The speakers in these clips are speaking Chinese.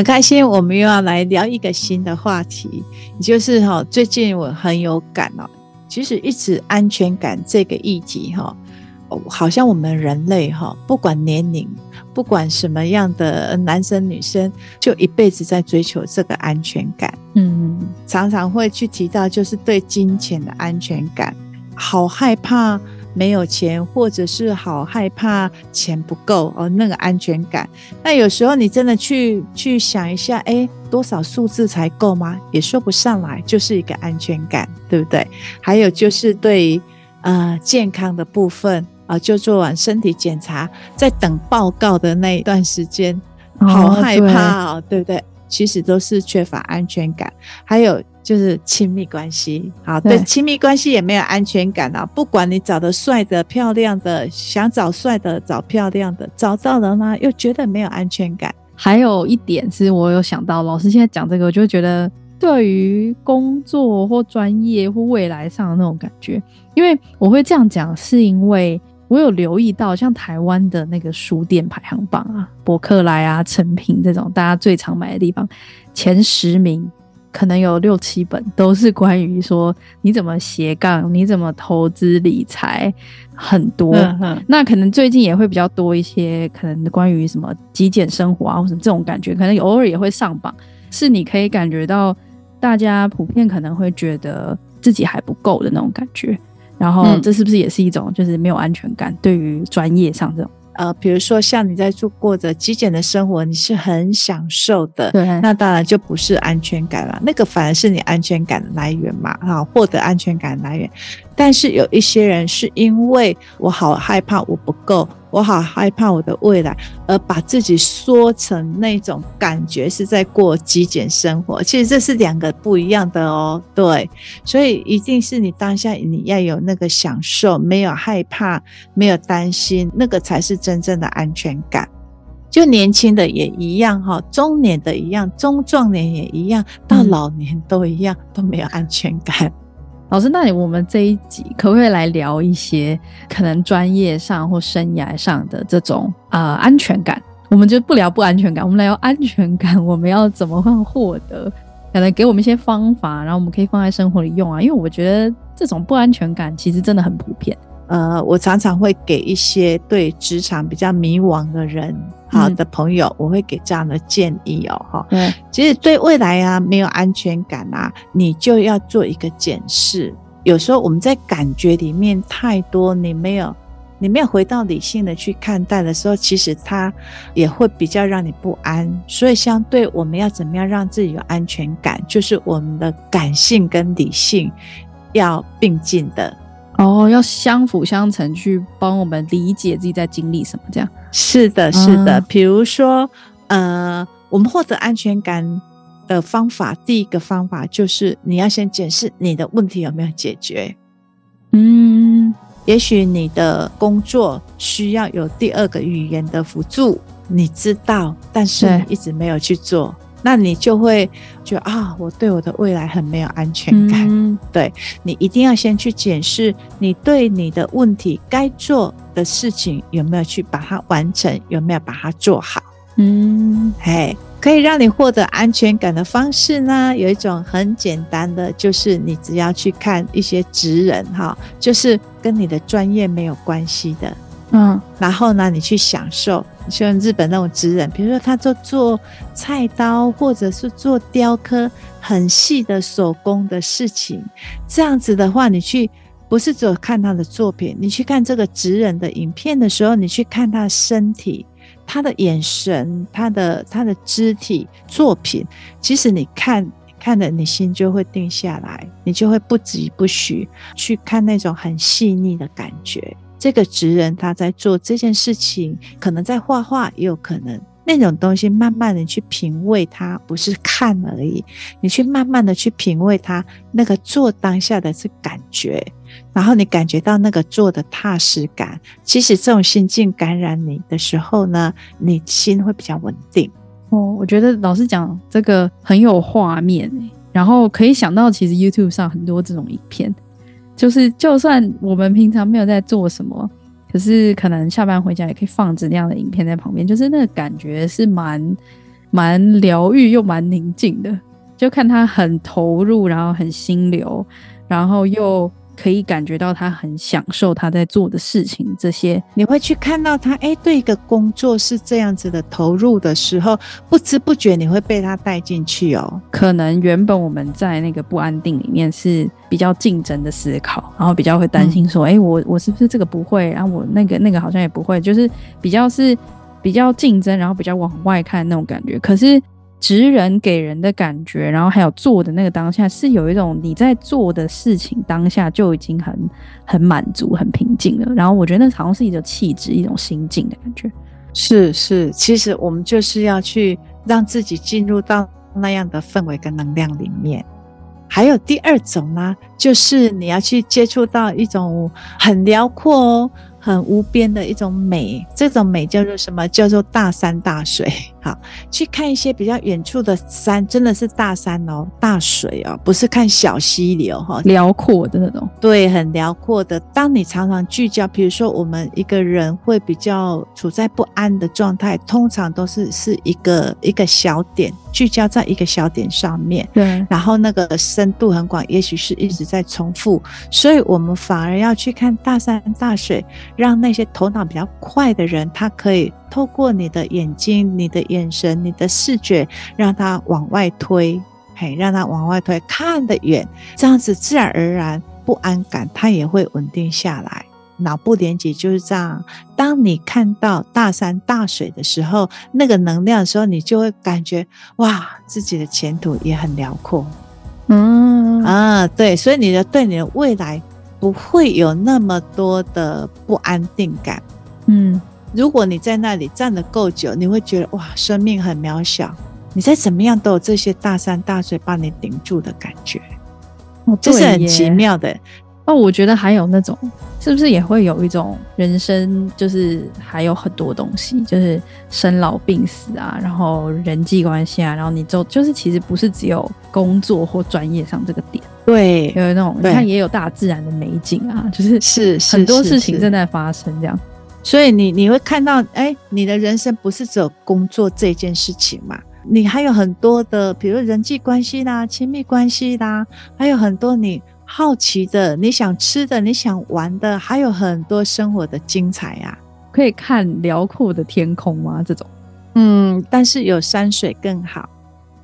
很开心，我们又要来聊一个新的话题，就是哈，最近我很有感哦。其实一直安全感这个议题哈，好像我们人类哈，不管年龄，不管什么样的男生女生，就一辈子在追求这个安全感。嗯，常常会去提到，就是对金钱的安全感，好害怕。没有钱，或者是好害怕钱不够哦，那个安全感。那有时候你真的去去想一下，哎，多少数字才够吗？也说不上来，就是一个安全感，对不对？还有就是对呃健康的部分啊，呃，就做完身体检查，在等报告的那一段时间，好害怕哦，对，对不对？其实都是缺乏安全感，还有。就是亲密关系，好，对亲密关系也没有安全感啊！不管你找的帅的、漂亮的，想找帅的、找漂亮的，找到了吗？又觉得没有安全感。还有一点是我有想到，老师现在讲这个，我就觉得对于工作或专业或未来上的那种感觉，因为我会这样讲，是因为我有留意到，像台湾的那个书店排行榜啊，博客来啊、诚品这种大家最常买的地方，前十名。可能有六七本都是关于说你怎么斜杠，你怎么投资理财，很多。那可能最近也会比较多一些，可能关于什么极简生活啊，或者这种感觉，可能偶尔也会上榜。是你可以感觉到大家普遍可能会觉得自己还不够的那种感觉。然后这是不是也是一种就是没有安全感？对于专业上这种。呃，比如说像你在做过着极简的生活，你是很享受的，对，那当然就不是安全感了，那个反而是你安全感的来源嘛，哈，获得安全感的来源。但是有一些人是因为我好害怕我不够，我好害怕我的未来，而把自己缩成那种感觉是在过极简生活。其实这是两个不一样的哦，对，所以一定是你当下你要有那个享受，没有害怕，没有担心，那个才是真正的安全感。就年轻的也一样哈，中年的一样，中壮年也一样，到老年都一样，都没有安全感。老师，那我们这一集可不可以来聊一些可能专业上或生涯上的这种啊安全感？我们就不聊不安全感，我们来聊安全感，我们要怎么样获得？可能给我们一些方法，然后我们可以放在生活里用啊。因为我觉得这种不安全感其实真的很普遍。呃，我常常会给一些对职场比较迷惘的人，好的朋友，嗯、我会给这样的建议哦，哈。嗯，其实对未来啊没有安全感啊，你就要做一个检视。有时候我们在感觉里面太多，你没有，你没有回到理性的去看待的时候，其实它也会比较让你不安。所以，相对我们要怎么样让自己有安全感，就是我们的感性跟理性要并进的。哦，要相辅相成，去帮我们理解自己在经历什么，这样。是的，是的。嗯、比如说，呃，我们获得安全感的方法，第一个方法就是你要先检视你的问题有没有解决。嗯，也许你的工作需要有第二个语言的辅助，你知道，但是一直没有去做。那你就会觉得啊，我对我的未来很没有安全感。嗯、对，你一定要先去检视你对你的问题该做的事情有没有去把它完成，有没有把它做好。嗯，嘿，可以让你获得安全感的方式呢，有一种很简单的，就是你只要去看一些职人哈，就是跟你的专业没有关系的。嗯，然后呢，你去享受，像日本那种职人，比如说他做做菜刀，或者是做雕刻很细的手工的事情，这样子的话，你去不是只有看他的作品，你去看这个职人的影片的时候，你去看他的身体、他的眼神、他的他的肢体作品，其实你看看的，你心就会定下来，你就会不疾不徐去看那种很细腻的感觉。这个职人他在做这件事情，可能在画画，也有可能那种东西，慢慢的去品味它，不是看而已，你去慢慢的去品味它那个做当下的这感觉，然后你感觉到那个做的踏实感，其实这种心境感染你的时候呢，你心会比较稳定。哦，我觉得老师讲这个很有画面，然后可以想到其实 YouTube 上很多这种影片。就是，就算我们平常没有在做什么，可是可能下班回家也可以放着那样的影片在旁边，就是那个感觉是蛮蛮疗愈又蛮宁静的，就看他很投入，然后很心流，然后又。可以感觉到他很享受他在做的事情，这些你会去看到他，哎，对一个工作是这样子的投入的时候，不知不觉你会被他带进去哦。可能原本我们在那个不安定里面是比较竞争的思考，然后比较会担心说，哎、嗯，我我是不是这个不会，然后我那个那个好像也不会，就是比较是比较竞争，然后比较往外看那种感觉。可是。职人给人的感觉，然后还有做的那个当下，是有一种你在做的事情当下就已经很很满足、很平静了。然后我觉得那好像是一种气质、一种心境的感觉。是是，其实我们就是要去让自己进入到那样的氛围跟能量里面。还有第二种呢，就是你要去接触到一种很辽阔哦。很无边的一种美，这种美叫做什么？叫做大山大水。好，去看一些比较远处的山，真的是大山哦，大水哦，不是看小溪流哈，辽阔的那种。对，很辽阔的。当你常常聚焦，比如说我们一个人会比较处在不安的状态，通常都是是一个一个小点，聚焦在一个小点上面。对，然后那个深度很广，也许是一直在重复，所以我们反而要去看大山大水。让那些头脑比较快的人，他可以透过你的眼睛、你的眼神、你的视觉，让它往外推，嘿，让它往外推，看得远，这样子自然而然不安感它也会稳定下来。脑部连接就是这样，当你看到大山大水的时候，那个能量的时候，你就会感觉哇，自己的前途也很辽阔。嗯啊，对，所以你的对你的未来。不会有那么多的不安定感。嗯，如果你在那里站得够久，你会觉得哇，生命很渺小。你再怎么样都有这些大山大水把你顶住的感觉，哦，这是很奇妙的。哦，我觉得还有那种，是不是也会有一种人生，就是还有很多东西，就是生老病死啊，然后人际关系啊，然后你就就是其实不是只有工作或专业上这个点。对，有那种你看也有大自然的美景啊，就是是很多事情正在发生这样，所以你你会看到，哎，你的人生不是只有工作这件事情嘛？你还有很多的，比如人际关系啦、亲密关系啦，还有很多你好奇的、你想吃的、你想玩的，还有很多生活的精彩呀、啊。可以看辽阔的天空吗？这种，嗯，但是有山水更好。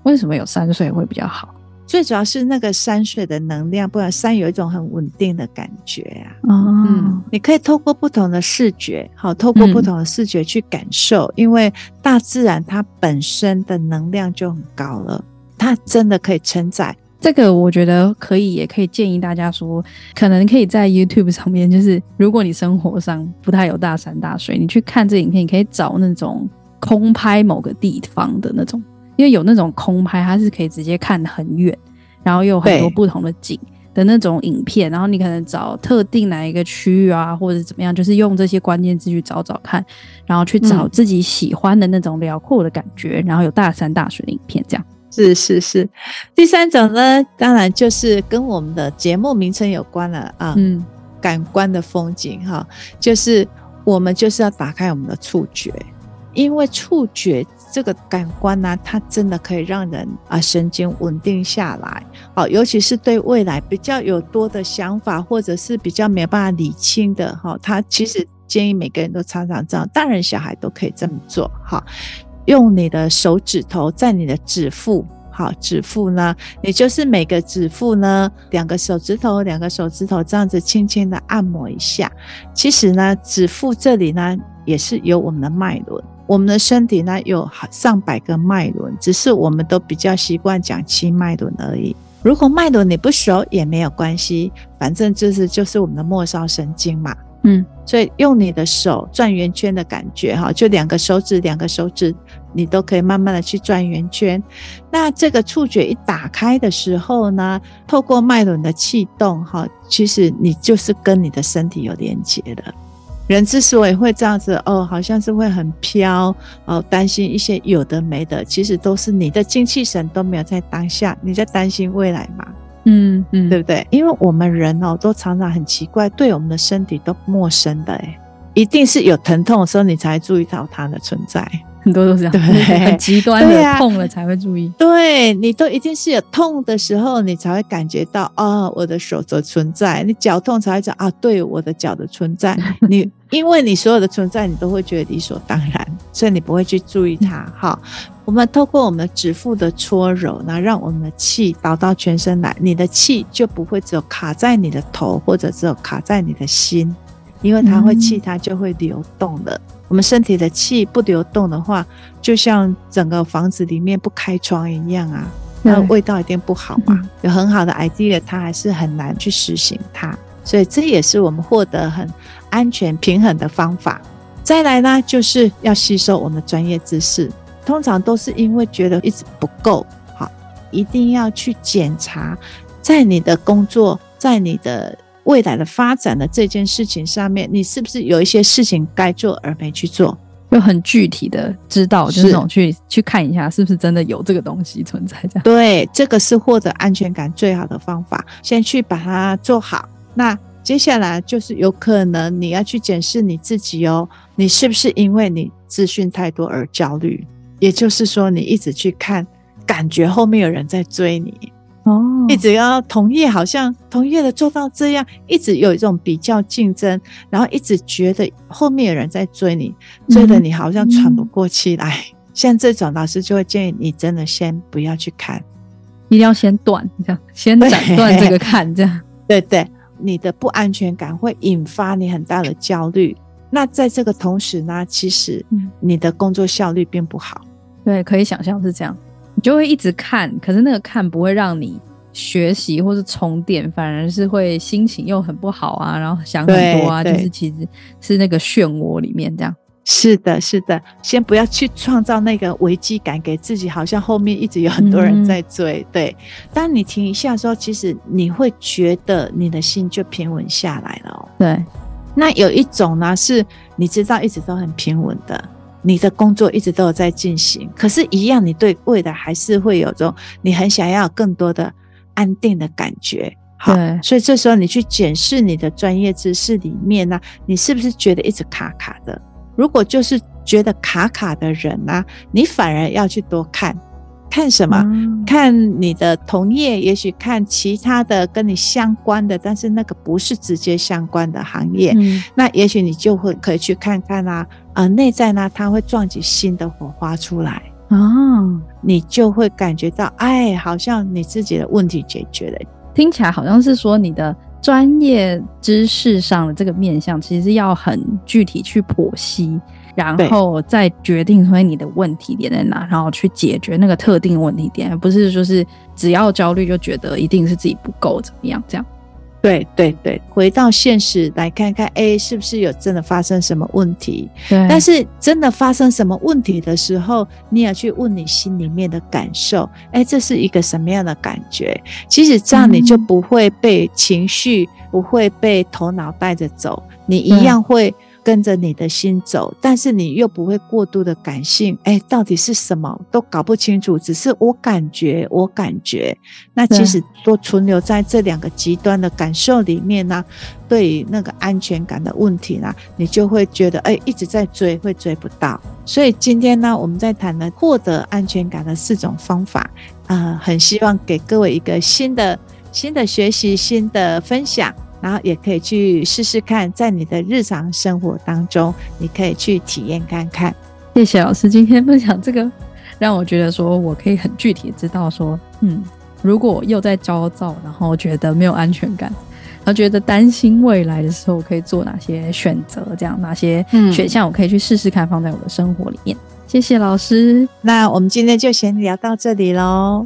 为什么有山水会比较好？最主要是那个山水的能量，不然山有一种很稳定的感觉啊。哦、嗯，你可以透过不同的视觉，好，透过不同的视觉去感受，嗯、因为大自然它本身的能量就很高了，它真的可以承载。这个我觉得可以，也可以建议大家说，可能可以在 YouTube 上面，就是如果你生活上不太有大山大水，你去看这影片，你可以找那种空拍某个地方的那种。因为有那种空拍，它是可以直接看很远，然后又有很多不同的景的那种影片，然后你可能找特定哪一个区域啊，或者怎么样，就是用这些关键字去找找看，然后去找自己喜欢的那种辽阔的感觉，然后有大山大水的影片，这样。是是是。第三种呢，当然就是跟我们的节目名称有关了啊，嗯，感官的风景哈，就是我们就是要打开我们的触觉。因为触觉这个感官呢、它真的可以让人啊神经稳定下来。好，尤其是对未来比较有多的想法，或者是比较没有办法理清的，哈，他其实建议每个人都常常这样，大人小孩都可以这么做。哈，用你的手指头在你的指腹，好，指腹呢，也就是每个指腹呢，两个手指头，两个手指头这样子轻轻的按摩一下。其实呢，指腹这里呢，也是有我们的脉轮。我们的身体呢，有上百个脉轮，只是我们都比较习惯讲七脉轮而已。如果脉轮你不熟也没有关系，反正就是就是我们的末梢神经嘛。嗯，所以用你的手转圆圈的感觉哈，就两个手指，两个手指你都可以慢慢的去转圆圈。那这个触觉一打开的时候呢，透过脉轮的气动哈，其实你就是跟你的身体有连接的。人之所以会这样子哦，好像是会很飘哦，担心一些有的没的，其实都是你的精气神都没有在当下，你在担心未来嘛，嗯嗯，对不对？因为我们人哦，都常常很奇怪，对我们的身体都陌生的诶，一定是有疼痛的时候，你才注意到它的存在。很多都是这样，对，很极端的、啊、痛了才会注意。对，你都一定是有痛的时候，你才会感觉到啊、哦，我的手的存在。你脚痛才会讲啊，对，我的脚的存在。你因为你所有的存在，你都会觉得理所当然，所以你不会去注意它。哈，我们透过我们的指腹的搓揉，那让我们的气导到全身来，你的气就不会只有卡在你的头，或者只有卡在你的心，因为它会气，它就会流动了。嗯我们身体的气不流动的话，就像整个房子里面不开窗一样啊，那味道一定不好嘛。有很好的 idea，它还是很难去实行它，所以这也是我们获得很安全平衡的方法。再来呢，就是要吸收我们的专业知识，通常都是因为觉得一直不够，好，一定要去检查，在你的工作，在你的。未来的发展的这件事情上面，你是不是有一些事情该做而没去做？就很具体的知道，就是那种去去看一下，是不是真的有这个东西存在？这样对，这个是获得安全感最好的方法。先去把它做好。那接下来就是有可能你要去检视你自己哦，你是不是因为你资讯太多而焦虑？也就是说，你一直去看，感觉后面有人在追你。哦，一直要同业，好像同业的做到这样，一直有一种比较竞争，然后一直觉得后面有人在追你，追的你好像喘不过气来。嗯、像这种老师就会建议你，真的先不要去看，一定要先断，这样先斩断这个看，这样 对对，你的不安全感会引发你很大的焦虑。那在这个同时呢，其实你的工作效率并不好。对，可以想象是这样。你就会一直看，可是那个看不会让你学习或是充电，反而是会心情又很不好啊，然后想很多啊，就是其实是那个漩涡里面这样。是的，是的，先不要去创造那个危机感给自己，好像后面一直有很多人在追。嗯、对，当你停一下的时候，其实你会觉得你的心就平稳下来了哦。对，那有一种呢，是你知道一直都很平稳的。你的工作一直都有在进行，可是，一样，你对未来还是会有种你很想要更多的安定的感觉。好，所以这时候你去检视你的专业知识里面呢，你是不是觉得一直卡卡的？如果就是觉得卡卡的人呢，你反而要去多看。看什么？嗯、看你的同业，也许看其他的跟你相关的，但是那个不是直接相关的行业。嗯、那也许你就会可以去看看啊，呃，内在呢，它会撞击新的火花出来啊，哦、你就会感觉到，哎，好像你自己的问题解决了。听起来好像是说你的专业知识上的这个面向，其实要很具体去剖析。然后再决定所以你的问题点在哪，然后去解决那个特定问题点，而不是说是只要焦虑就觉得一定是自己不够怎么样这样。对对对，回到现实来看看，哎，是不是有真的发生什么问题？对。但是真的发生什么问题的时候，你也去问你心里面的感受，哎，这是一个什么样的感觉？其实这样你就不会被情绪，嗯、不会被头脑带着走，你一样会。跟着你的心走，但是你又不会过度的感性，哎，到底是什么都搞不清楚，只是我感觉，我感觉，那其实都存留在这两个极端的感受里面呢。对于那个安全感的问题呢，你就会觉得，哎，一直在追，会追不到。所以今天呢，我们在谈的获得安全感的四种方法，啊、呃，很希望给各位一个新的、新的学习、新的分享。然后也可以去试试看，在你的日常生活当中，你可以去体验看看。谢谢老师今天分享这个，让我觉得说我可以很具体知道说，嗯，如果我又在焦躁，然后觉得没有安全感，然后觉得担心未来的时候，我可以做哪些选择？这样哪些选项我可以去试试看，放在我的生活里面。嗯、谢谢老师，那我们今天就先聊到这里喽。